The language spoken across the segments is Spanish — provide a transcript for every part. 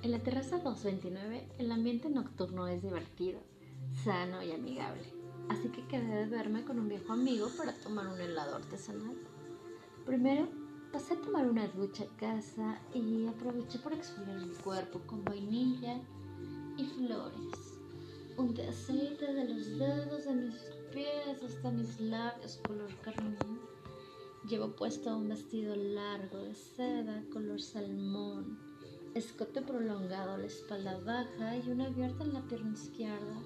En la terraza 229 el ambiente nocturno es divertido, sano y amigable, así que quedé de verme con un viejo amigo para tomar un helado artesanal. Primero pasé a tomar una ducha a casa y aproveché por exfoliar mi cuerpo con vainilla y flores. Un aceite de los dedos de mis pies hasta mis labios color carmín. Llevo puesto un vestido largo de seda color salmón escote prolongado la espalda baja y una abierta en la pierna izquierda.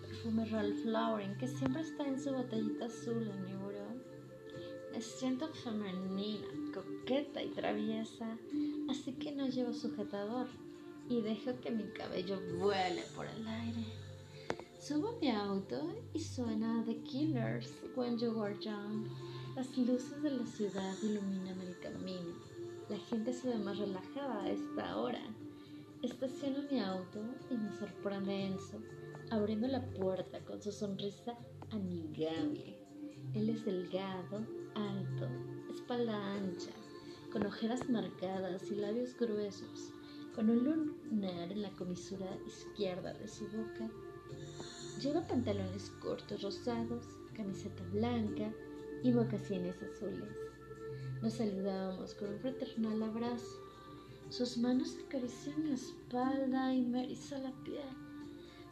Perfume Ralph Lauren que siempre está en su botellita azul en mi buró. Me siento femenina, coqueta y traviesa, así que no llevo sujetador y dejo que mi cabello vuele por el aire. Subo a mi auto y suena The Killers When You Were Young. Las luces de la ciudad iluminan gente se ve más relajada a esta hora. Estaciono mi auto y me sorprende Enzo, abriendo la puerta con su sonrisa amigable. Él es delgado, alto, espalda ancha, con ojeras marcadas y labios gruesos, con un lunar en la comisura izquierda de su boca. Lleva pantalones cortos rosados, camiseta blanca y mocasines azules. Nos saludábamos con un fraternal abrazo. Sus manos acarician la espalda y me erizó la piel.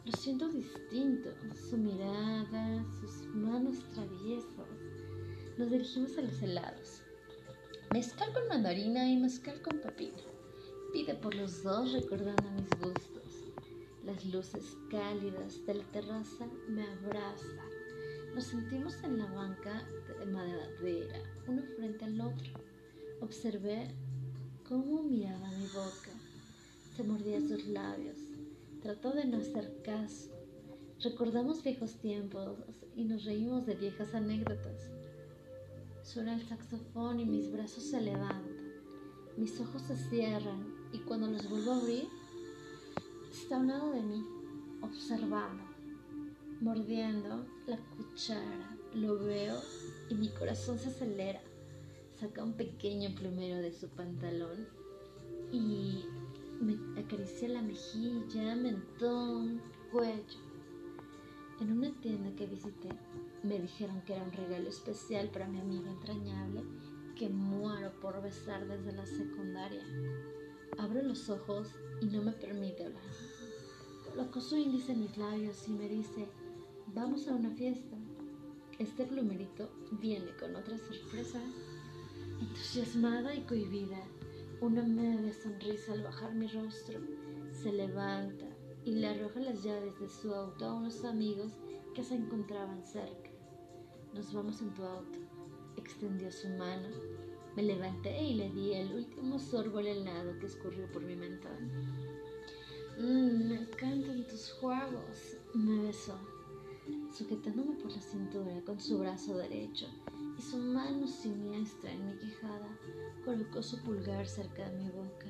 Lo siento distinto, su mirada, sus manos traviesas. Nos dirigimos a los helados. Mezcal con mandarina y mezcal con pepino. Pide por los dos recordando mis gustos. Las luces cálidas de la terraza me abrazan. Nos sentimos en la banca de madera, uno frente al otro. Observé cómo miraba mi boca. Se mordía sus labios. Trató de no hacer caso. Recordamos viejos tiempos y nos reímos de viejas anécdotas. Suena el saxofón y mis brazos se levantan. Mis ojos se cierran y cuando los vuelvo a abrir, está a un lado de mí, observando mordiendo la cuchara. Lo veo y mi corazón se acelera. Saca un pequeño plumero de su pantalón y me acaricia la mejilla, mentón, cuello. En una tienda que visité me dijeron que era un regalo especial para mi amigo entrañable que muero por besar desde la secundaria. Abro los ojos y no me permite hablar. Colocó su índice en mis labios y me dice, Vamos a una fiesta. Este plumerito viene con otra sorpresa. Entusiasmada y cohibida, una media sonrisa al bajar mi rostro, se levanta y le arroja las llaves de su auto a unos amigos que se encontraban cerca. Nos vamos en tu auto. Extendió su mano. Me levanté y le di el último sorbo al helado que escurrió por mi mentón. Mmm, me encantan tus juegos. Me besó sujetándome por la cintura con su brazo derecho y su mano siniestra en mi quejada, colocó su pulgar cerca de mi boca.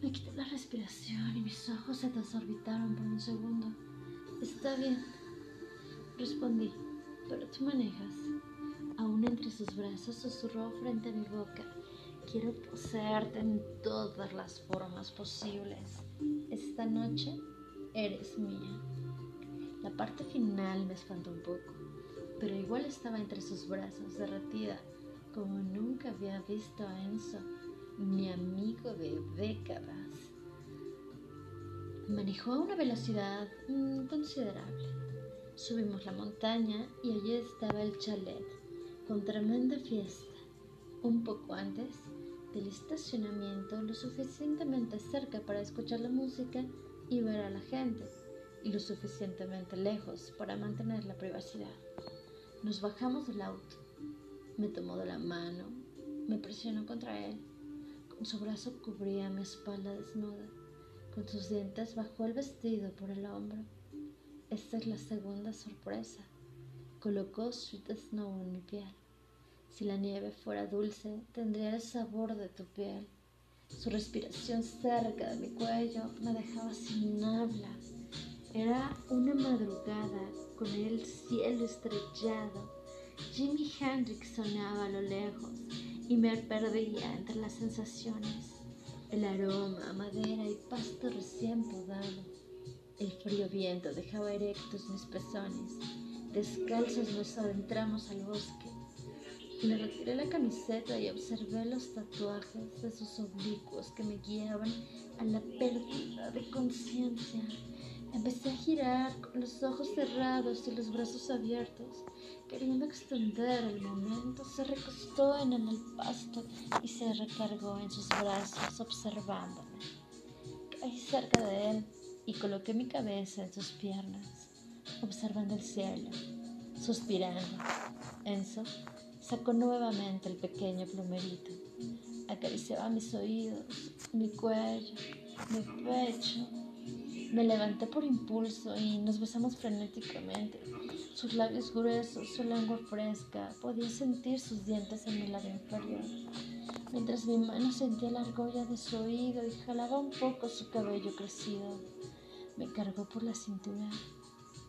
Me quité la respiración y mis ojos se desorbitaron por un segundo. Está bien, respondí, pero tú manejas. Aún entre sus brazos susurró frente a mi boca. Quiero poseerte en todas las formas posibles. Esta noche eres mía. La parte final me espantó un poco, pero igual estaba entre sus brazos, derretida, como nunca había visto a Enzo, mi amigo de décadas. Manejó a una velocidad mm, considerable. Subimos la montaña y allí estaba el chalet, con tremenda fiesta. Un poco antes del estacionamiento, lo suficientemente cerca para escuchar la música y ver a la gente y lo suficientemente lejos para mantener la privacidad. Nos bajamos del auto. Me tomó de la mano, me presionó contra él. Con su brazo cubría mi espalda desnuda. Con sus dientes bajó el vestido por el hombro. Esta es la segunda sorpresa. Colocó Sweet Snow en mi piel. Si la nieve fuera dulce, tendría el sabor de tu piel. Su respiración cerca de mi cuello me dejaba sin habla. Era una madrugada con el cielo estrellado. Jimi Hendrix sonaba a lo lejos y me perdía entre las sensaciones. el aroma madera y pasto recién podado. El frío viento dejaba erectos mis pezones. Descalzos nos adentramos al bosque. Le retiré la camiseta y observé los tatuajes de sus oblicuos que me guiaban a la pérdida de conciencia. Empecé a girar con los ojos cerrados y los brazos abiertos, queriendo extender el momento. Se recostó en el pasto y se recargó en sus brazos, observándome. Caí cerca de él y coloqué mi cabeza en sus piernas, observando el cielo, suspirando. Enzo sacó nuevamente el pequeño plumerito, acariciaba mis oídos, mi cuello, mi pecho me levanté por impulso y nos besamos frenéticamente. Sus labios gruesos, su lengua fresca, podía sentir sus dientes en mi labio inferior. Mientras mi mano sentía la argolla de su oído y jalaba un poco su cabello crecido, me cargó por la cintura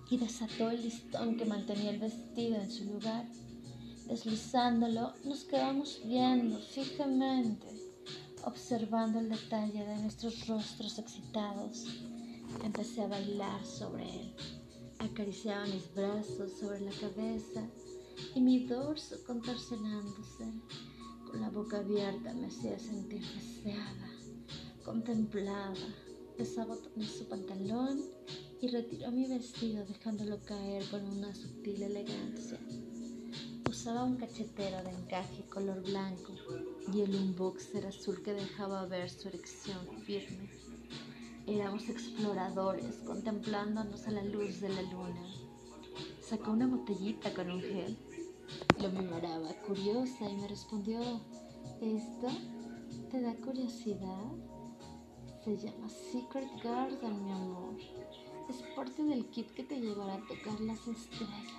y desató el listón que mantenía el vestido en su lugar. Deslizándolo, nos quedamos viendo fijamente, observando el detalle de nuestros rostros excitados. Empecé a bailar sobre él. Acariciaba mis brazos sobre la cabeza y mi dorso contorsionándose. Con la boca abierta me hacía sentir deseada, contemplada. Desabotoné su pantalón y retiró mi vestido dejándolo caer con una sutil elegancia. Usaba un cachetero de encaje color blanco y el un boxer azul que dejaba ver su erección firme. Éramos exploradores contemplándonos a la luz de la luna. Sacó una botellita con un gel. Lo miraba curiosa y me respondió, ¿esto te da curiosidad? Se llama Secret Garden, mi amor. Es parte del kit que te llevará a tocar las estrellas.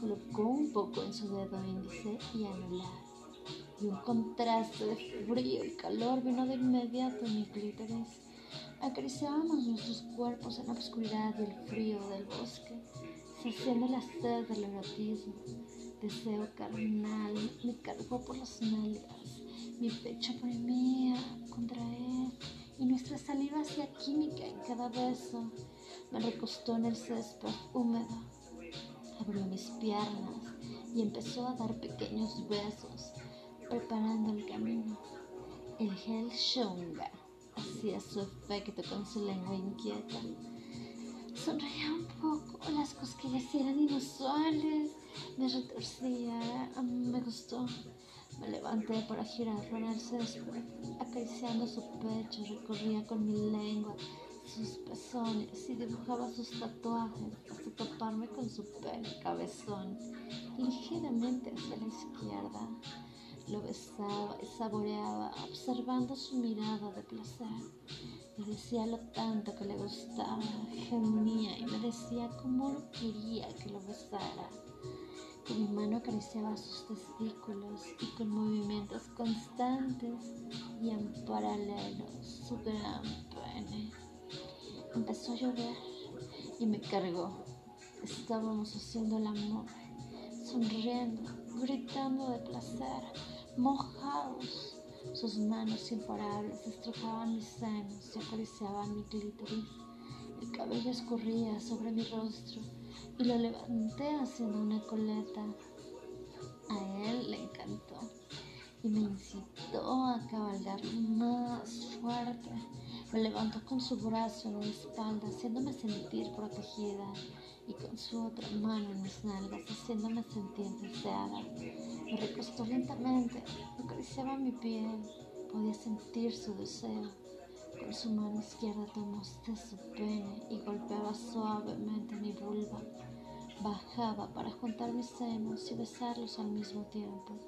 Colocó un poco en su dedo índice y anular. Y un contraste de frío y calor vino de inmediato en mi clítoris. Acariciábamos nuestros cuerpos en la oscuridad y el frío del bosque, saciando la sed del erotismo. Deseo carnal me cargó por las nalgas, mi pecho oprimía contra él y nuestra saliva hacía química en cada beso. Me recostó en el césped húmedo, abrió mis piernas y empezó a dar pequeños besos, preparando el camino. El gel Shonga hacía su efecto con su lengua inquieta. Sonreía un poco, las cosquillas eran inusuales, me retorcía, me gustó. Me levanté para girarlo en el césped, acariciando su pecho, recorría con mi lengua sus pezones y dibujaba sus tatuajes hasta toparme con su pelo cabezón, ligeramente hacia la izquierda. Lo besaba y saboreaba, observando su mirada de placer. Me decía lo tanto que le gustaba, gemía y me decía cómo quería que lo besara. Que mi mano acariciaba sus testículos y con movimientos constantes y en paralelo su gran pene. Empezó a llover y me cargó. Estábamos haciendo el amor, sonriendo, gritando de placer mojados. Sus manos imparables estrujaban mis senos y acariciaban mi clítoris. El cabello escurría sobre mi rostro y lo levanté haciendo una coleta. A él le encantó y me incitó a cabalgar más fuerte. Me levantó con su brazo en mi espalda, haciéndome sentir protegida, y con su otra mano en mis nalgas, haciéndome sentir deseada. Me recostó lentamente, acariciaba mi piel, podía sentir su deseo. Con su mano izquierda tomó de su pene y golpeaba suavemente mi vulva. Bajaba para juntar mis senos y besarlos al mismo tiempo.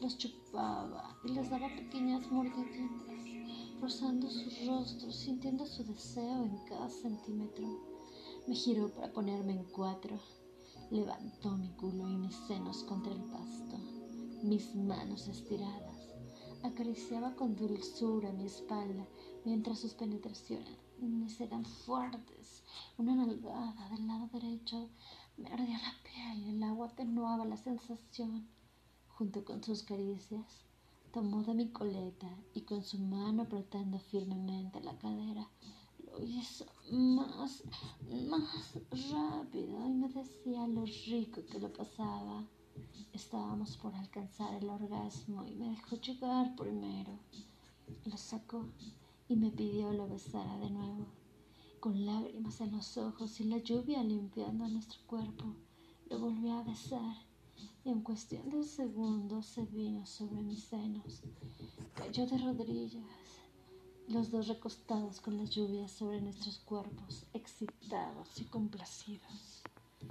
Los chupaba y les daba pequeñas mordiditas, rozando sus rostros, sintiendo su deseo en cada centímetro. Me giró para ponerme en cuatro. Levantó mi culo y mis senos contra el pasto, mis manos estiradas. Acariciaba con dulzura mi espalda mientras sus penetraciones eran fuertes. Una nalgada del lado derecho me ardía la piel y el agua atenuaba la sensación. Junto con sus caricias, tomó de mi coleta y con su mano apretando firmemente la cadera, hizo más, más rápido y me decía lo rico que lo pasaba. Estábamos por alcanzar el orgasmo y me dejó llegar primero. Lo sacó y me pidió lo besara de nuevo. Con lágrimas en los ojos y la lluvia limpiando nuestro cuerpo, lo volvió a besar y en cuestión de segundos se vino sobre mis senos. Cayó de rodillas, los dos recostados con la lluvia sobre nuestros cuerpos, excitados y complacidos.